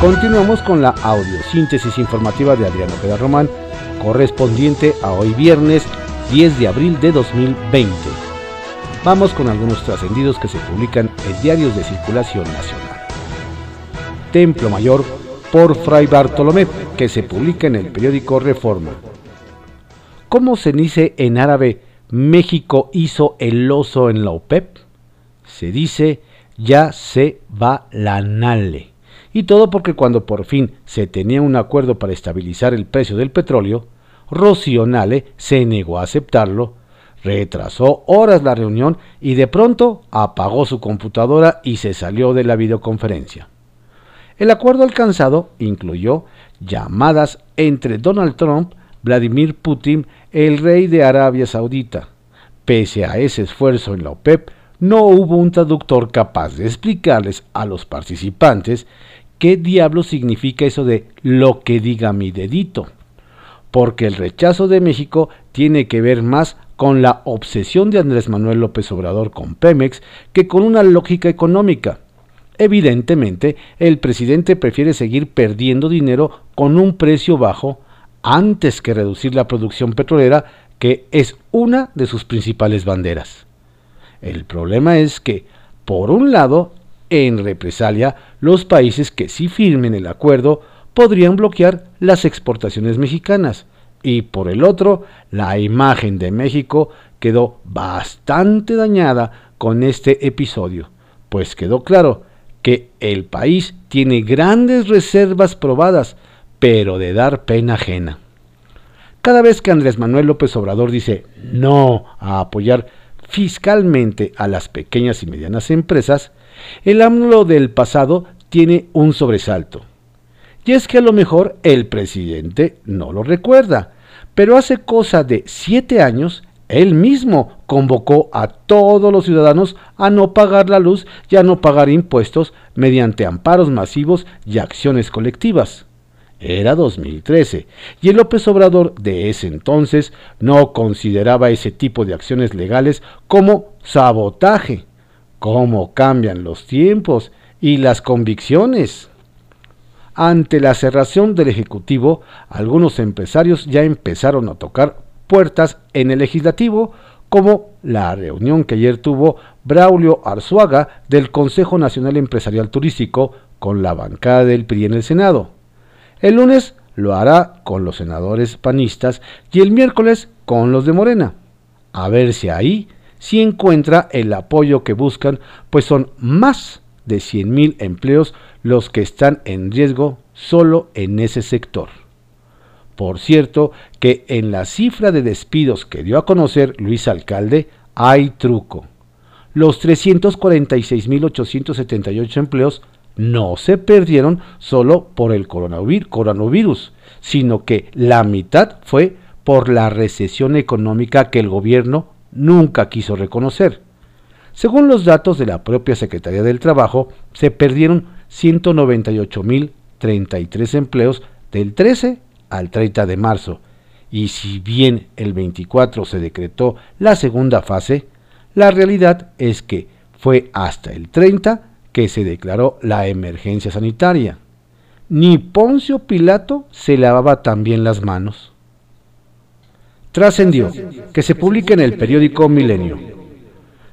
Continuamos con la audiosíntesis informativa de Adriano Ojeda Román, correspondiente a hoy viernes 10 de abril de 2020. Vamos con algunos trascendidos que se publican en diarios de circulación nacional. Templo Mayor por Fray Bartolomé, que se publica en el periódico Reforma. ¿Cómo se dice en árabe México hizo el oso en la OPEP? Se dice ya se va la nale. Y todo porque cuando por fin se tenía un acuerdo para estabilizar el precio del petróleo, Rocío Nale se negó a aceptarlo, retrasó horas la reunión y de pronto apagó su computadora y se salió de la videoconferencia. El acuerdo alcanzado incluyó llamadas entre Donald Trump, Vladimir Putin, el rey de Arabia Saudita. Pese a ese esfuerzo en la OPEP, no hubo un traductor capaz de explicarles a los participantes qué diablo significa eso de lo que diga mi dedito. Porque el rechazo de México tiene que ver más con la obsesión de Andrés Manuel López Obrador con Pemex que con una lógica económica. Evidentemente, el presidente prefiere seguir perdiendo dinero con un precio bajo antes que reducir la producción petrolera, que es una de sus principales banderas. El problema es que, por un lado, en represalia, los países que sí firmen el acuerdo podrían bloquear las exportaciones mexicanas y por el otro, la imagen de México quedó bastante dañada con este episodio, pues quedó claro que el país tiene grandes reservas probadas, pero de dar pena ajena. Cada vez que Andrés Manuel López Obrador dice no a apoyar fiscalmente a las pequeñas y medianas empresas, el AMLO del pasado tiene un sobresalto. Y es que a lo mejor el presidente no lo recuerda, pero hace cosa de siete años él mismo convocó a todos los ciudadanos a no pagar la luz y a no pagar impuestos mediante amparos masivos y acciones colectivas. Era 2013, y el López Obrador de ese entonces no consideraba ese tipo de acciones legales como sabotaje. ¿Cómo cambian los tiempos y las convicciones? Ante la cerración del Ejecutivo, algunos empresarios ya empezaron a tocar puertas en el legislativo, como la reunión que ayer tuvo Braulio Arzuaga del Consejo Nacional Empresarial Turístico con la bancada del PRI en el Senado. El lunes lo hará con los senadores panistas y el miércoles con los de Morena. A ver si ahí sí encuentra el apoyo que buscan, pues son más de 100.000 empleos los que están en riesgo solo en ese sector. Por cierto, que en la cifra de despidos que dio a conocer Luis Alcalde hay truco. Los 346.878 empleos no se perdieron solo por el coronavirus, sino que la mitad fue por la recesión económica que el gobierno nunca quiso reconocer. Según los datos de la propia Secretaría del Trabajo, se perdieron 198.033 empleos del 13 al 30 de marzo, y si bien el 24 se decretó la segunda fase, la realidad es que fue hasta el 30 que se declaró la emergencia sanitaria. Ni Poncio Pilato se lavaba también las manos. Trascendió que se publique en el periódico Milenio.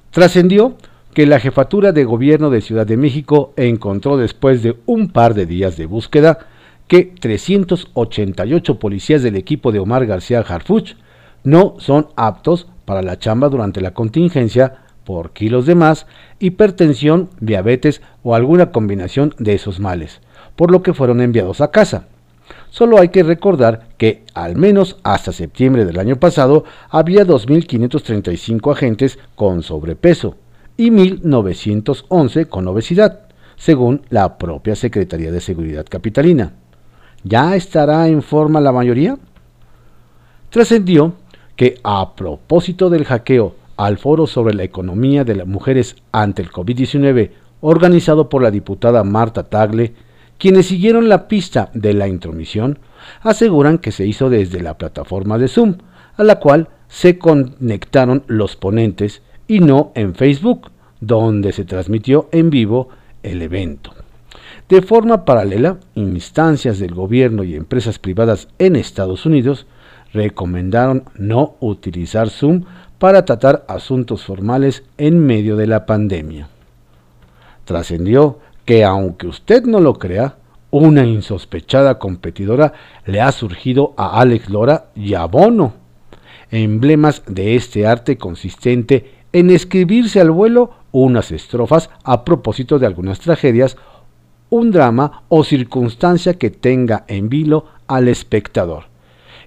Trascendió que la jefatura de gobierno de Ciudad de México encontró después de un par de días de búsqueda que 388 policías del equipo de Omar García Harfuch no son aptos para la chamba durante la contingencia por kilos de más, hipertensión, diabetes o alguna combinación de esos males, por lo que fueron enviados a casa. Solo hay que recordar que, al menos hasta septiembre del año pasado, había 2.535 agentes con sobrepeso y 1.911 con obesidad, según la propia Secretaría de Seguridad Capitalina. ¿Ya estará en forma la mayoría? Trascendió que a propósito del hackeo al foro sobre la economía de las mujeres ante el COVID-19 organizado por la diputada Marta Tagle, quienes siguieron la pista de la intromisión aseguran que se hizo desde la plataforma de Zoom, a la cual se conectaron los ponentes y no en Facebook, donde se transmitió en vivo el evento. De forma paralela, instancias del gobierno y empresas privadas en Estados Unidos recomendaron no utilizar Zoom para tratar asuntos formales en medio de la pandemia. Trascendió que aunque usted no lo crea, una insospechada competidora le ha surgido a Alex Lora y a Bono, emblemas de este arte consistente en escribirse al vuelo unas estrofas a propósito de algunas tragedias, un drama o circunstancia que tenga en vilo al espectador.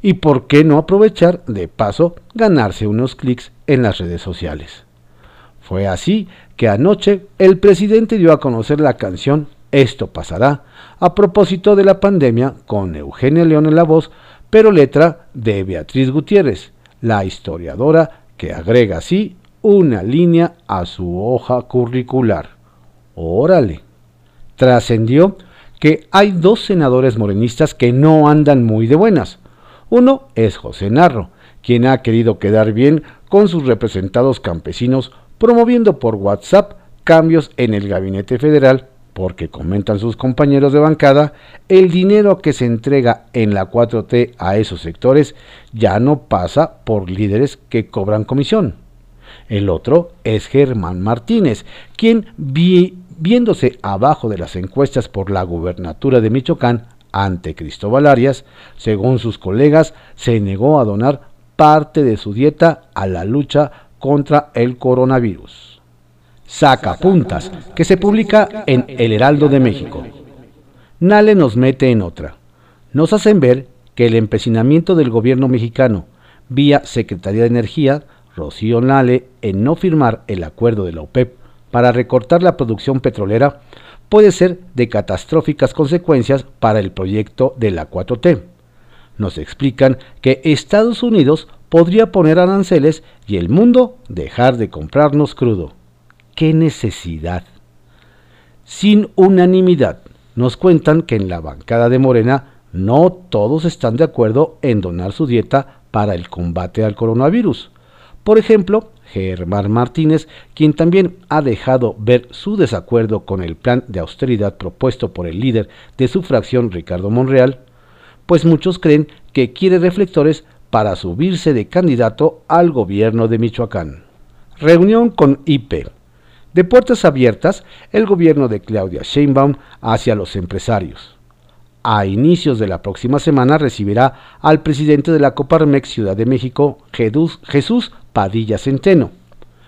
Y por qué no aprovechar de paso ganarse unos clics en las redes sociales. Fue así que anoche el presidente dio a conocer la canción Esto pasará, a propósito de la pandemia, con Eugenia León en la voz, pero letra de Beatriz Gutiérrez, la historiadora que agrega así una línea a su hoja curricular. Órale. Trascendió que hay dos senadores morenistas que no andan muy de buenas. Uno es José Narro, quien ha querido quedar bien con sus representados campesinos, promoviendo por WhatsApp cambios en el gabinete federal, porque comentan sus compañeros de bancada, el dinero que se entrega en la 4T a esos sectores ya no pasa por líderes que cobran comisión. El otro es Germán Martínez, quien viéndose abajo de las encuestas por la gubernatura de Michoacán ante Cristóbal Arias, según sus colegas, se negó a donar parte de su dieta a la lucha contra el coronavirus. Saca puntas, que se publica en El Heraldo de México. Nale nos mete en otra. Nos hacen ver que el empecinamiento del gobierno mexicano, vía Secretaría de Energía, Rocío Nale en no firmar el acuerdo de la OPEP para recortar la producción petrolera puede ser de catastróficas consecuencias para el proyecto de la 4T. Nos explican que Estados Unidos podría poner aranceles y el mundo dejar de comprarnos crudo. ¡Qué necesidad! Sin unanimidad, nos cuentan que en la bancada de Morena no todos están de acuerdo en donar su dieta para el combate al coronavirus. Por ejemplo, Germán Martínez, quien también ha dejado ver su desacuerdo con el plan de austeridad propuesto por el líder de su fracción Ricardo Monreal, pues muchos creen que quiere reflectores para subirse de candidato al gobierno de Michoacán. Reunión con IP. De puertas abiertas, el gobierno de Claudia Sheinbaum hacia los empresarios a inicios de la próxima semana recibirá al presidente de la Coparmex Ciudad de México, Jesús Padilla Centeno.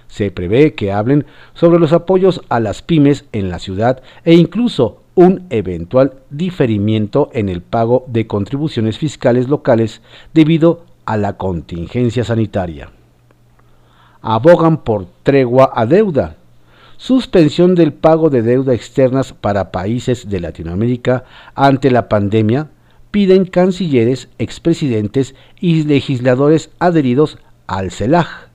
Se prevé que hablen sobre los apoyos a las pymes en la ciudad e incluso un eventual diferimiento en el pago de contribuciones fiscales locales debido a la contingencia sanitaria. Abogan por tregua a deuda suspensión del pago de deuda externas para países de Latinoamérica ante la pandemia, piden cancilleres, expresidentes y legisladores adheridos al CELAJ.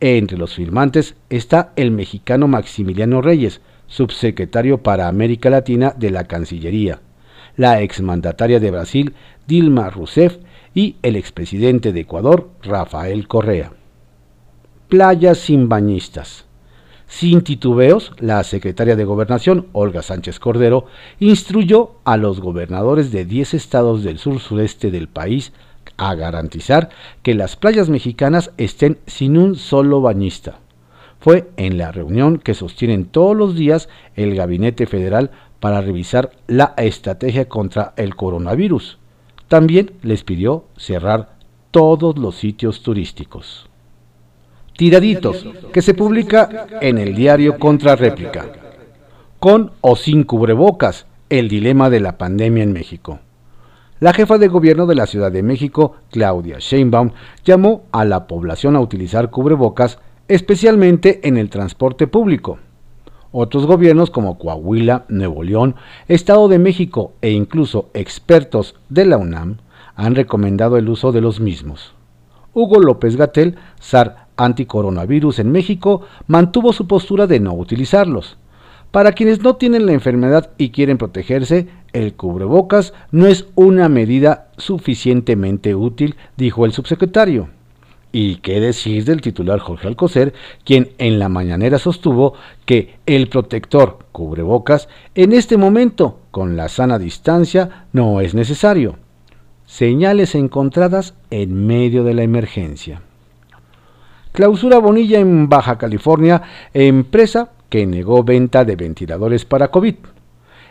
Entre los firmantes está el mexicano Maximiliano Reyes, subsecretario para América Latina de la Cancillería, la exmandataria de Brasil, Dilma Rousseff, y el expresidente de Ecuador, Rafael Correa. Playas sin bañistas. Sin titubeos, la secretaria de Gobernación, Olga Sánchez Cordero, instruyó a los gobernadores de 10 estados del sur sureste del país a garantizar que las playas mexicanas estén sin un solo bañista. Fue en la reunión que sostienen todos los días el Gabinete Federal para revisar la estrategia contra el coronavirus. También les pidió cerrar todos los sitios turísticos. Tiraditos, que se publica en el diario Contra Réplica. Con o sin cubrebocas, el dilema de la pandemia en México. La jefa de gobierno de la Ciudad de México, Claudia Sheinbaum, llamó a la población a utilizar cubrebocas, especialmente en el transporte público. Otros gobiernos como Coahuila, Nuevo León, Estado de México e incluso expertos de la UNAM han recomendado el uso de los mismos. Hugo López Gatel, SAR anticoronavirus en México mantuvo su postura de no utilizarlos. Para quienes no tienen la enfermedad y quieren protegerse, el cubrebocas no es una medida suficientemente útil, dijo el subsecretario. Y qué decir del titular Jorge Alcocer, quien en la mañanera sostuvo que el protector cubrebocas en este momento, con la sana distancia, no es necesario. Señales encontradas en medio de la emergencia. Clausura Bonilla en Baja California, empresa que negó venta de ventiladores para COVID.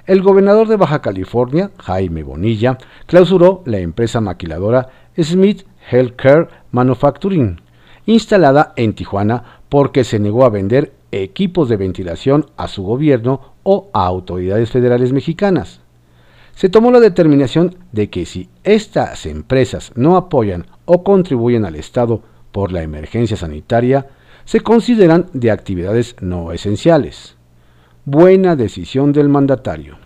El gobernador de Baja California, Jaime Bonilla, clausuró la empresa maquiladora Smith Healthcare Manufacturing, instalada en Tijuana porque se negó a vender equipos de ventilación a su gobierno o a autoridades federales mexicanas. Se tomó la determinación de que si estas empresas no apoyan o contribuyen al Estado por la emergencia sanitaria, se consideran de actividades no esenciales. Buena decisión del mandatario.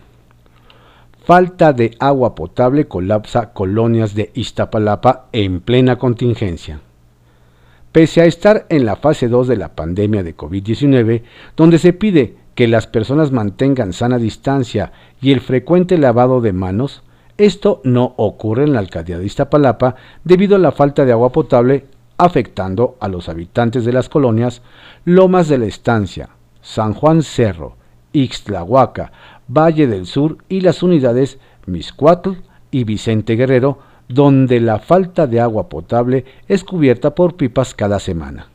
Falta de agua potable colapsa colonias de Iztapalapa en plena contingencia. Pese a estar en la fase 2 de la pandemia de COVID-19, donde se pide que las personas mantengan sana distancia y el frecuente lavado de manos, esto no ocurre en la alcaldía de Iztapalapa debido a la falta de agua potable afectando a los habitantes de las colonias Lomas de la Estancia, San Juan Cerro, Ixtlahuaca, Valle del Sur y las unidades Miscuatl y Vicente Guerrero, donde la falta de agua potable es cubierta por pipas cada semana.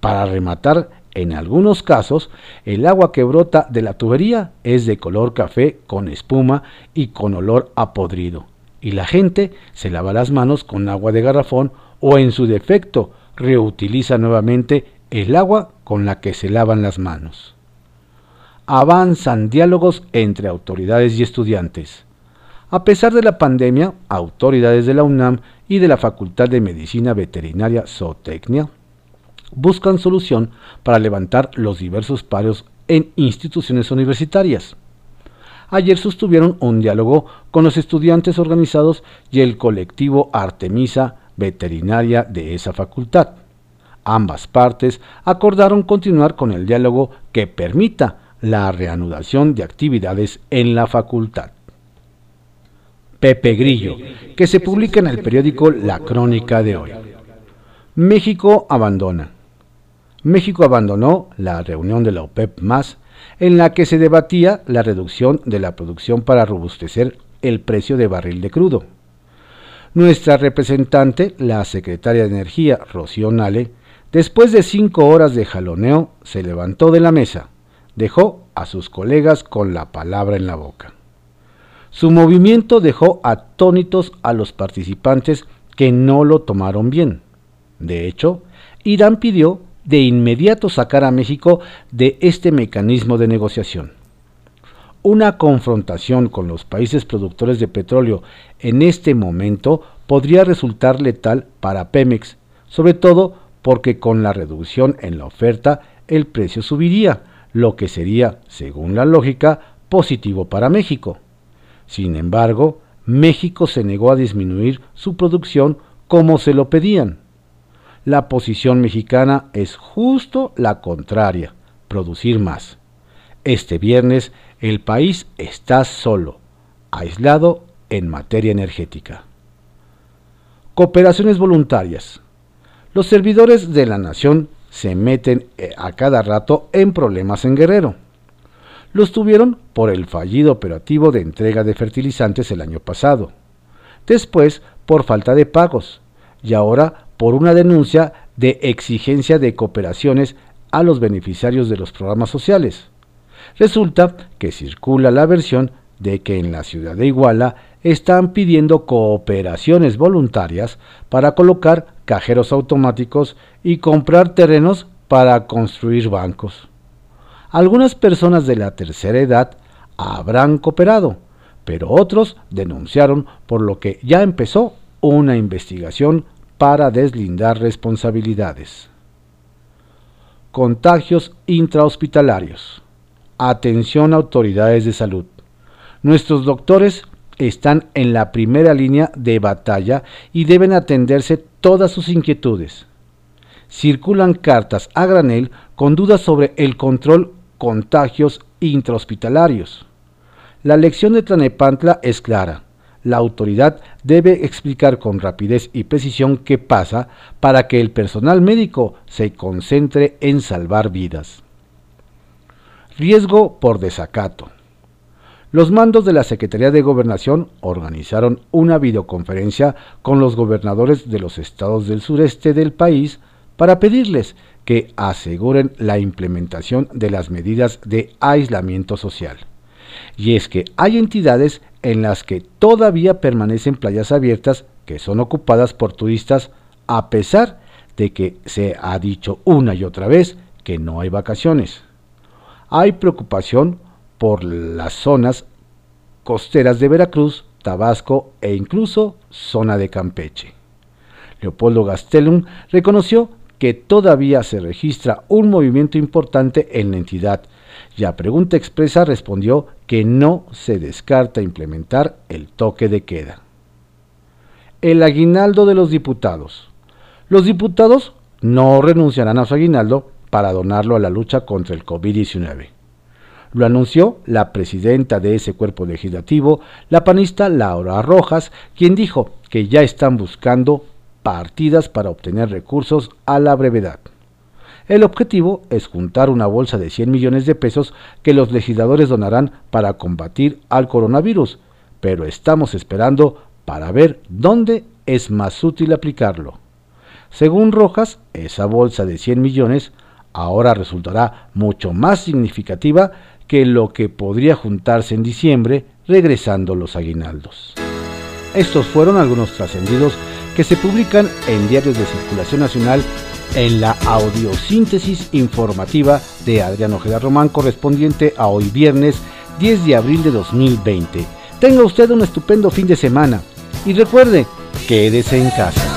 Para rematar, en algunos casos, el agua que brota de la tubería es de color café con espuma y con olor a podrido, y la gente se lava las manos con agua de garrafón o en su defecto reutiliza nuevamente el agua con la que se lavan las manos avanzan diálogos entre autoridades y estudiantes. A pesar de la pandemia, autoridades de la UNAM y de la Facultad de Medicina Veterinaria Zootecnia buscan solución para levantar los diversos paros en instituciones universitarias. Ayer sostuvieron un diálogo con los estudiantes organizados y el colectivo Artemisa Veterinaria de esa facultad. Ambas partes acordaron continuar con el diálogo que permita la reanudación de actividades en la facultad. Pepe Grillo, que se publica en el periódico La Crónica de hoy. México abandona. México abandonó la reunión de la OPEP más en la que se debatía la reducción de la producción para robustecer el precio de barril de crudo. Nuestra representante, la secretaria de Energía, Rocío Nale, después de cinco horas de jaloneo, se levantó de la mesa dejó a sus colegas con la palabra en la boca. Su movimiento dejó atónitos a los participantes que no lo tomaron bien. De hecho, Irán pidió de inmediato sacar a México de este mecanismo de negociación. Una confrontación con los países productores de petróleo en este momento podría resultar letal para Pemex, sobre todo porque con la reducción en la oferta el precio subiría, lo que sería, según la lógica, positivo para México. Sin embargo, México se negó a disminuir su producción como se lo pedían. La posición mexicana es justo la contraria, producir más. Este viernes el país está solo, aislado en materia energética. Cooperaciones voluntarias. Los servidores de la nación se meten eh, a cada rato en problemas en Guerrero. Los tuvieron por el fallido operativo de entrega de fertilizantes el año pasado, después por falta de pagos y ahora por una denuncia de exigencia de cooperaciones a los beneficiarios de los programas sociales. Resulta que circula la versión de que en la ciudad de Iguala están pidiendo cooperaciones voluntarias para colocar cajeros automáticos y comprar terrenos para construir bancos. Algunas personas de la tercera edad habrán cooperado, pero otros denunciaron por lo que ya empezó una investigación para deslindar responsabilidades. Contagios intrahospitalarios. Atención autoridades de salud. Nuestros doctores están en la primera línea de batalla y deben atenderse todas sus inquietudes. Circulan cartas a granel con dudas sobre el control contagios intrahospitalarios. La lección de Tlanepantla es clara. la autoridad debe explicar con rapidez y precisión qué pasa para que el personal médico se concentre en salvar vidas. Riesgo por desacato. Los mandos de la Secretaría de Gobernación organizaron una videoconferencia con los gobernadores de los estados del sureste del país para pedirles que aseguren la implementación de las medidas de aislamiento social. Y es que hay entidades en las que todavía permanecen playas abiertas que son ocupadas por turistas a pesar de que se ha dicho una y otra vez que no hay vacaciones. Hay preocupación por las zonas costeras de Veracruz, Tabasco e incluso zona de Campeche. Leopoldo Gastelum reconoció que todavía se registra un movimiento importante en la entidad y a pregunta expresa respondió que no se descarta implementar el toque de queda. El aguinaldo de los diputados. Los diputados no renunciarán a su aguinaldo para donarlo a la lucha contra el COVID-19. Lo anunció la presidenta de ese cuerpo legislativo, la panista Laura Rojas, quien dijo que ya están buscando partidas para obtener recursos a la brevedad. El objetivo es juntar una bolsa de 100 millones de pesos que los legisladores donarán para combatir al coronavirus, pero estamos esperando para ver dónde es más útil aplicarlo. Según Rojas, esa bolsa de 100 millones ahora resultará mucho más significativa que lo que podría juntarse en diciembre regresando los aguinaldos. Estos fueron algunos trascendidos que se publican en diarios de circulación nacional en la audiosíntesis informativa de Adrián Ojeda Román correspondiente a hoy viernes 10 de abril de 2020. Tenga usted un estupendo fin de semana y recuerde, quédese en casa.